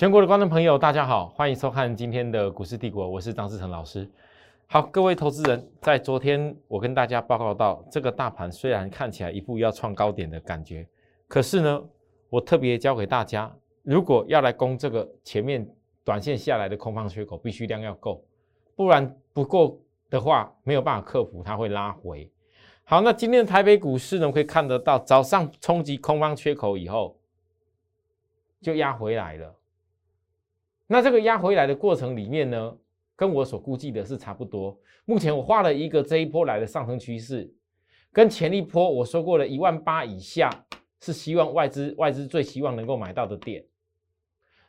全国的观众朋友，大家好，欢迎收看今天的股市帝国，我是张志成老师。好，各位投资人，在昨天我跟大家报告到，这个大盘虽然看起来一步要创高点的感觉，可是呢，我特别教给大家，如果要来攻这个前面短线下来的空方缺口，必须量要够，不然不够的话，没有办法克服，它会拉回。好，那今天的台北股市呢，可以看得到，早上冲击空方缺口以后，就压回来了。那这个压回来的过程里面呢，跟我所估计的是差不多。目前我画了一个这一波来的上升趋势，跟前一波我说过了一万八以下是希望外资外资最希望能够买到的点。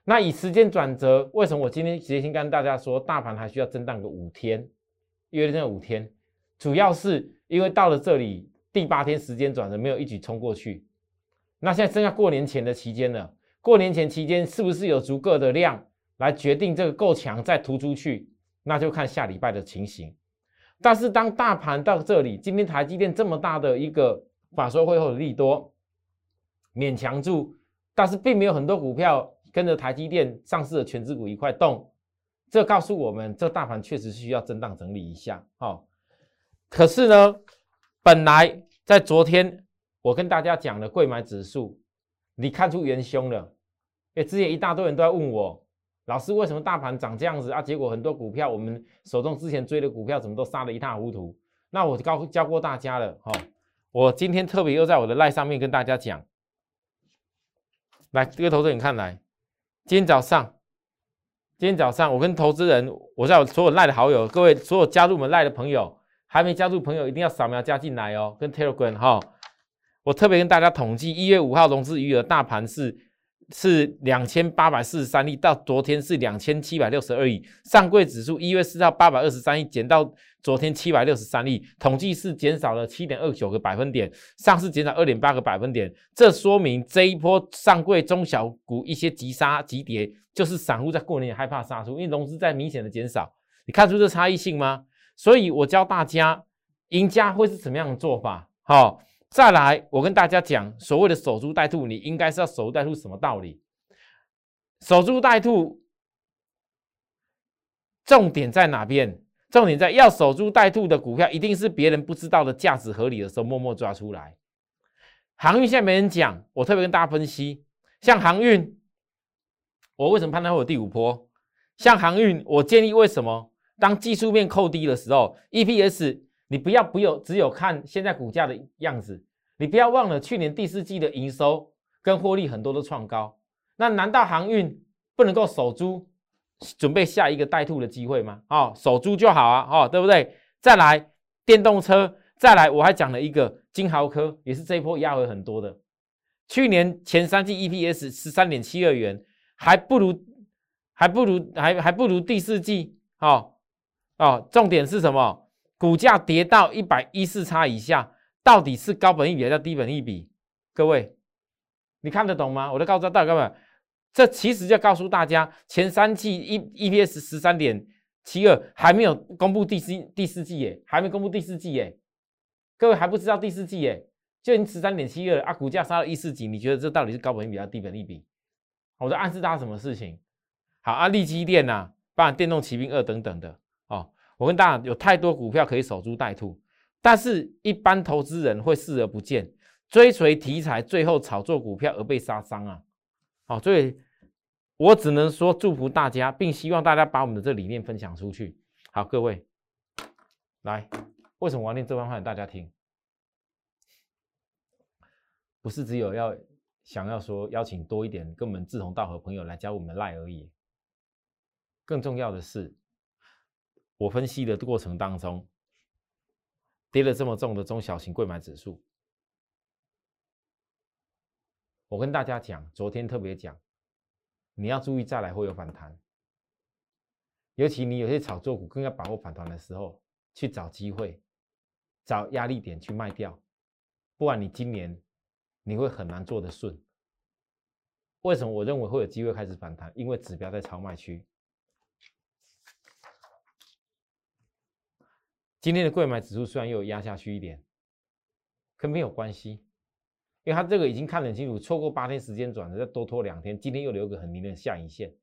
那以时间转折，为什么我今天直接先跟大家说，大盘还需要震荡个五天，约这五天，主要是因为到了这里第八天时间转折没有一举冲过去。那现在剩下过年前的期间了，过年前期间是不是有足够的量？来决定这个够强再突出去，那就看下礼拜的情形。但是当大盘到这里，今天台积电这么大的一个法说会后的利多勉强住，但是并没有很多股票跟着台积电上市的全资股一块动，这告诉我们这大盘确实需要震荡整理一下。好，可是呢，本来在昨天我跟大家讲的贵买指数，你看出元凶了，因为之前一大堆人都在问我。老师，为什么大盘涨这样子啊？结果很多股票，我们手中之前追的股票，怎么都杀得一塌糊涂？那我教教过大家了哈。我今天特别又在我的赖上面跟大家讲，来，这个投资人看来，今天早上，今天早上我跟投资人，我在我所有赖的好友，各位所有加入我们赖的朋友，还没加入朋友一定要扫描加进来哦，跟 Telegram 哈。我特别跟大家统计，一月五号融资余额大盘是。是两千八百四十三亿，到昨天是两千七百六十二亿。上柜指数一月四号八百二十三亿，减到昨天七百六十三亿，统计是减少了七点二九个百分点，上市减少二点八个百分点。这说明这一波上柜中小股一些急杀急跌，就是散户在过年害怕杀出，因为融资在明显的减少。你看出这差异性吗？所以我教大家，赢家会是什么样的做法？好。再来，我跟大家讲，所谓的守株待兔，你应该是要守株待兔什么道理？守株待兔，重点在哪边？重点在要守株待兔的股票，一定是别人不知道的价值合理的时候，默默抓出来。航运现在没人讲，我特别跟大家分析，像航运，我为什么判断会有第五波？像航运，我建议为什么？当技术面扣低的时候，EPS。你不要不有只有看现在股价的样子，你不要忘了去年第四季的营收跟获利很多都创高，那难道航运不能够守株，准备下一个带兔的机会吗？哦，守株就好啊，哦，对不对？再来电动车，再来我还讲了一个金豪科，也是这一波压回很多的，去年前三季 EPS 十三点七二元，还不如还不如还还不如第四季，哦哦，重点是什么？股价跌到一百一四差以下，到底是高本一比还是低本一比？各位，你看得懂吗？我都告诉大家，各位，这其实就告诉大家，前三季 E EPS 十三点七二还没有公布第四第四季耶，还没公布第四季耶，各位还不知道第四季耶，就已经十三点七二啊，股价杀到一四几，你觉得这到底是高本一比还是低本一比？我在暗示大家什么事情？好啊，利基电呐，包含电动骑兵二等等的哦。我跟大家有太多股票可以守株待兔，但是一般投资人会视而不见，追随题材，最后炒作股票而被杀伤啊！好，所以我只能说祝福大家，并希望大家把我们的这理念分享出去。好，各位，来，为什么我要念这番话给大家听？不是只有要想要说邀请多一点跟我们志同道合朋友来加我们赖而已，更重要的是。我分析的过程当中，跌了这么重的中小型贵买指数，我跟大家讲，昨天特别讲，你要注意再来会有反弹，尤其你有些炒作股更要把握反弹的时候，去找机会，找压力点去卖掉，不然你今年你会很难做得顺。为什么我认为会有机会开始反弹？因为指标在超卖区。今天的贵买指数虽然又压下去一点，可没有关系。因为它这个已经看得很清楚，错过八天时间转的，再多拖两天，今天又留个很明的下影线。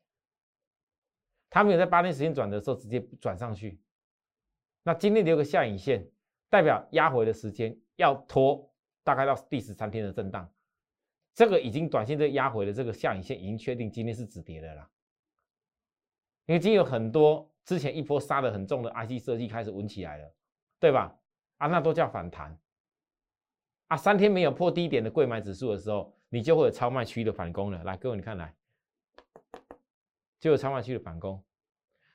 它没有在八天时间转的时候直接转上去，那今天留个下影线，代表压回的时间要拖大概到第十三天的震荡。这个已经短线这压回的这个下影线已经确定今天是止跌的啦，因为今天有很多之前一波杀的很重的 IC 设计开始稳起来了，对吧？啊，那都叫反弹。啊，三天没有破低点的贵买指数的时候，你就会有超卖区的反攻了。来，各位你看来，就有超卖区的反攻。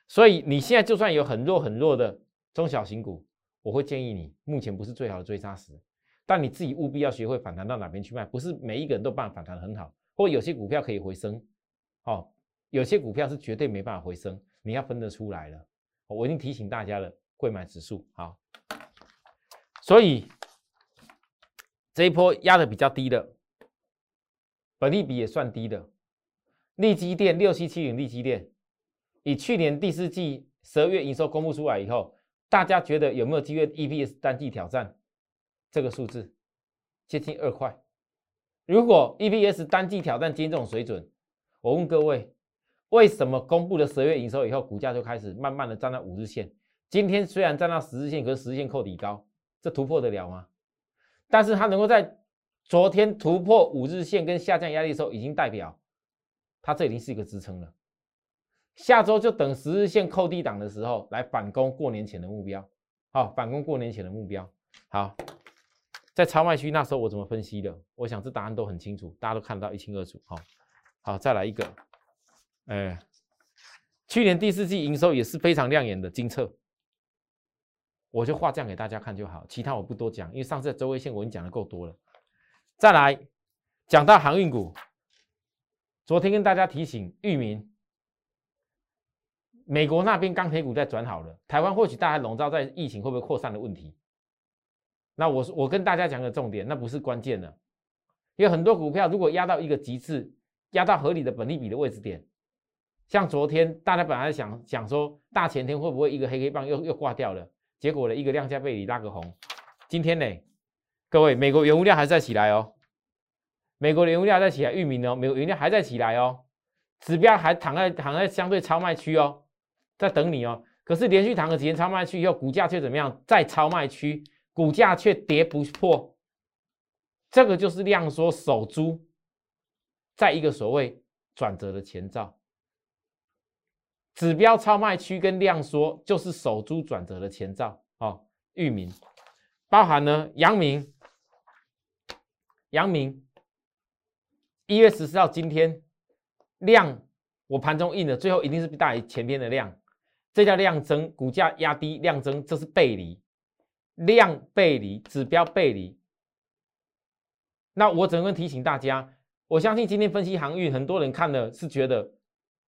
所以你现在就算有很弱很弱的中小型股，我会建议你目前不是最好的追杀时。但你自己务必要学会反弹到哪边去卖，不是每一个人都办反弹很好，或有些股票可以回升，哦，有些股票是绝对没办法回升，你要分得出来了。我已经提醒大家了，贵买指数好，所以这一波压的比较低的，本利比也算低的，利基电六七七零利基电，以去年第四季十二月营收公布出来以后，大家觉得有没有机会 EPS 单季挑战？这个数字接近二块，如果 EPS 单季挑战今天这种水准，我问各位，为什么公布了十月营收以后，股价就开始慢慢的站到五日线？今天虽然站到十日线，可是十日线扣底高，这突破得了吗？但是它能够在昨天突破五日线跟下降压力的时候，已经代表它这已经是一个支撑了。下周就等十日线扣低档的时候来反攻过年前的目标，好，反攻过年前的目标，好。在超卖区那时候我怎么分析的？我想这答案都很清楚，大家都看得到一清二楚。好，好，再来一个，哎，去年第四季营收也是非常亮眼的金策，我就画这样给大家看就好，其他我不多讲，因为上次周围线我已经讲的够多了。再来讲到航运股，昨天跟大家提醒，域名，美国那边钢铁股在转好了，台湾或许大家笼罩在疫情会不会扩散的问题。那我我跟大家讲个重点，那不是关键的，因为很多股票如果压到一个极致，压到合理的本利比的位置点，像昨天大家本来想想说大前天会不会一个黑黑棒又又挂掉了，结果呢一个量价背离拉个红，今天呢，各位美国原物料还在起来哦，美国原物料在起来，玉米呢，美国原料还在起来哦，指标还躺在躺在相对超卖区哦，在等你哦，可是连续躺了几天超卖区以后，股价却怎么样，在超卖区。股价却跌不破，这个就是量缩守株，在一个所谓转折的前兆。指标超卖区跟量缩就是守株转折的前兆。哦，域名包含呢，阳明，阳明一月十四号今天量我盘中印的，最后一定是大于前天的量，这叫量增，股价压低量增，这是背离。量背离，指标背离。那我整个提醒大家，我相信今天分析航运，很多人看了是觉得，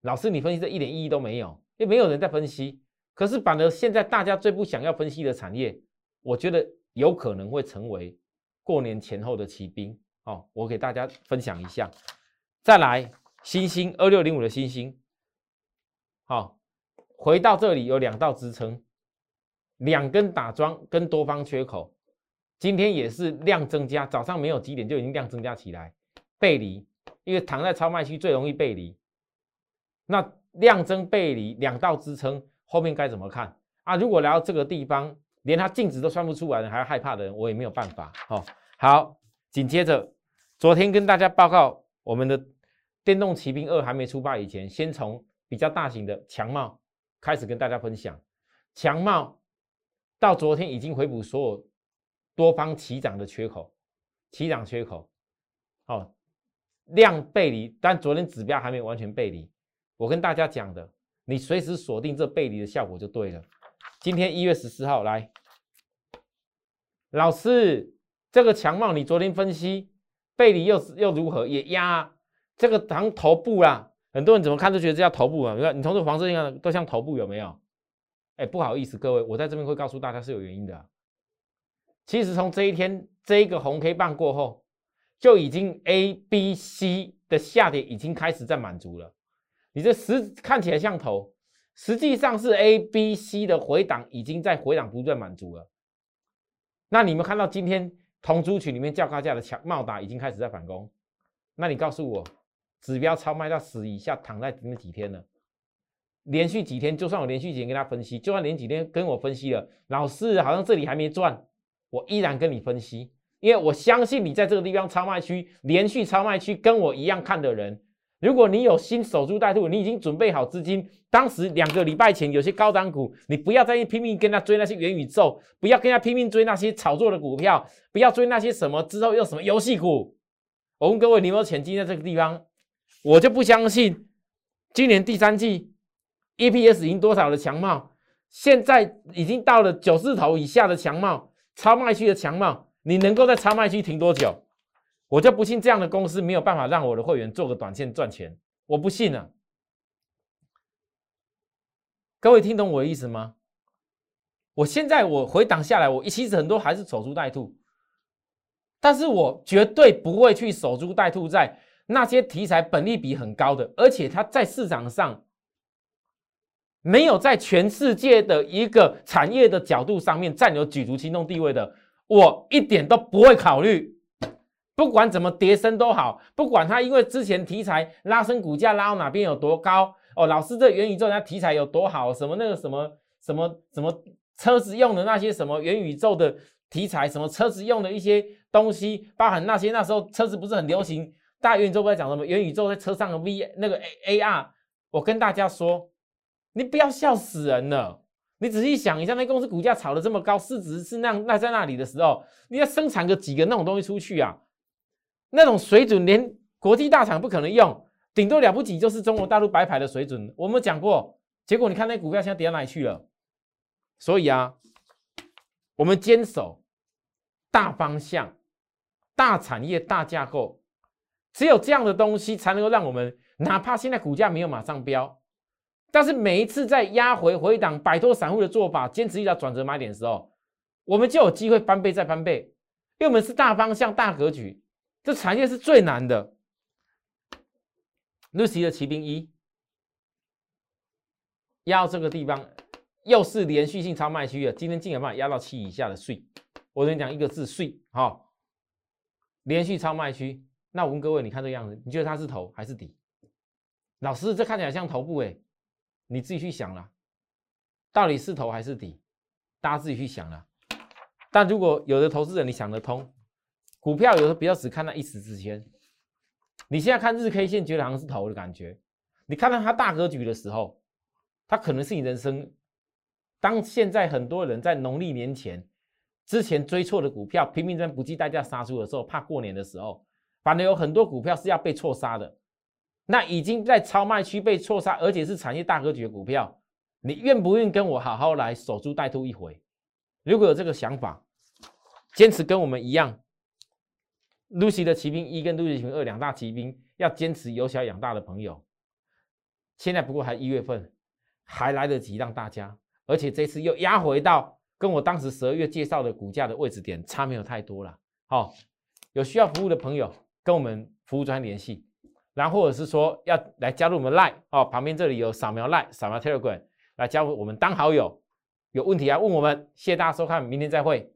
老师你分析这一点意义都没有，因为没有人在分析。可是反而现在大家最不想要分析的产业，我觉得有可能会成为过年前后的骑兵。哦，我给大家分享一下。再来，星星二六零五的星星，好，回到这里有两道支撑。两根打桩跟多方缺口，今天也是量增加，早上没有几点就已经量增加起来，背离，因为躺在超卖区最容易背离。那量增背离两道支撑，后面该怎么看啊？如果来到这个地方，连它净值都算不出来，还要害怕的人，我也没有办法。哦，好，紧接着昨天跟大家报告，我们的电动骑兵二还没出发以前，先从比较大型的强茂开始跟大家分享，强茂。到昨天已经回补所有多方齐涨的缺口，齐涨缺口，好量背离，但昨天指标还没有完全背离。我跟大家讲的，你随时锁定这背离的效果就对了。今天一月十四号来，老师，这个强貌你昨天分析背离又是又如何？也压这个当头部啦。很多人怎么看都觉得这叫头部啊？你看你从这黄色线看都像头部，有没有？哎，不好意思，各位，我在这边会告诉大家是有原因的。其实从这一天这一个红 K 棒过后，就已经 A、B、C 的下跌已经开始在满足了。你这实看起来像头，实际上是 A、B、C 的回档已经在回档不断满足了。那你们看到今天同族群里面较高价的强茂达已经开始在反攻。那你告诉我，指标超卖到十以下，躺在那几天了？连续几天，就算我连续几天跟他分析，就算连几天跟我分析了，老师好像这里还没赚，我依然跟你分析，因为我相信你在这个地方超卖区连续超卖区跟我一样看的人，如果你有心守株待兔，你已经准备好资金，当时两个礼拜前有些高档股，你不要再拼命跟他追那些元宇宙，不要跟他拼命追那些炒作的股票，不要追那些什么之后又什么游戏股。我问各位，你有没有钱进在这个地方？我就不相信今年第三季。EPS 赢多少的强貌？现在已经到了九字头以下的强貌，超卖区的强貌，你能够在超卖区停多久？我就不信这样的公司没有办法让我的会员做个短线赚钱，我不信啊！各位听懂我的意思吗？我现在我回档下来，我其实很多还是守株待兔，但是我绝对不会去守株待兔在那些题材本利比很高的，而且它在市场上。没有在全世界的一个产业的角度上面占有举足轻重地位的，我一点都不会考虑。不管怎么跌升都好，不管它因为之前题材拉升股价拉到哪边有多高哦，老师这元宇宙那题材有多好，什么那个什么什么什么车子用的那些什么元宇宙的题材，什么车子用的一些东西，包含那些那时候车子不是很流行，大元宇宙不在讲什么元宇宙在车上的 V 那个 A AR，我跟大家说。你不要笑死人了！你仔细想一下，那公司股价炒得这么高，市值是那那在那里的时候，你要生产个几个那种东西出去啊？那种水准连国际大厂不可能用，顶多了不起就是中国大陆白牌的水准。我们讲过，结果你看那股票现在跌到哪里去了？所以啊，我们坚守大方向、大产业、大架构，只有这样的东西才能够让我们，哪怕现在股价没有马上飙。但是每一次在压回回档、摆脱散户的做法，坚持一条转折买点的时候，我们就有机会翻倍再翻倍。因为我们是大方向、大格局，这产业是最难的。Lucy 的骑兵一压到这个地方，又是连续性超卖区了。今天竟然把压到七以下的税，我跟你讲一个字税，好，连续超卖区。那我问各位，你看这个样子，你觉得它是头还是底？老师，这看起来像头部哎。你自己去想了，到底是头还是底？大家自己去想了。但如果有的投资人你想得通，股票有时候比较只看那一时之间。你现在看日 K 线，觉得好像是头的感觉。你看到它大格局的时候，它可能是你人生。当现在很多人在农历年前之前追错的股票，拼命在不计代价杀出的时候，怕过年的时候，反而有很多股票是要被错杀的。那已经在超卖区被错杀，而且是产业大格局的股票，你愿不愿跟我好好来守株待兔一回？如果有这个想法，坚持跟我们一样，Lucy 的骑兵一跟 Lucy 骑兵二两大骑兵，要坚持由小养大的朋友，现在不过还一月份，还来得及让大家，而且这次又压回到跟我当时十二月介绍的股价的位置点差没有太多了。好，有需要服务的朋友跟我们服务专联系。然后或者是说要来加入我们 Line 哦，旁边这里有扫描 Line、扫描 Telegram 来加入我们当好友。有问题要问我们，谢谢大家收看，明天再会。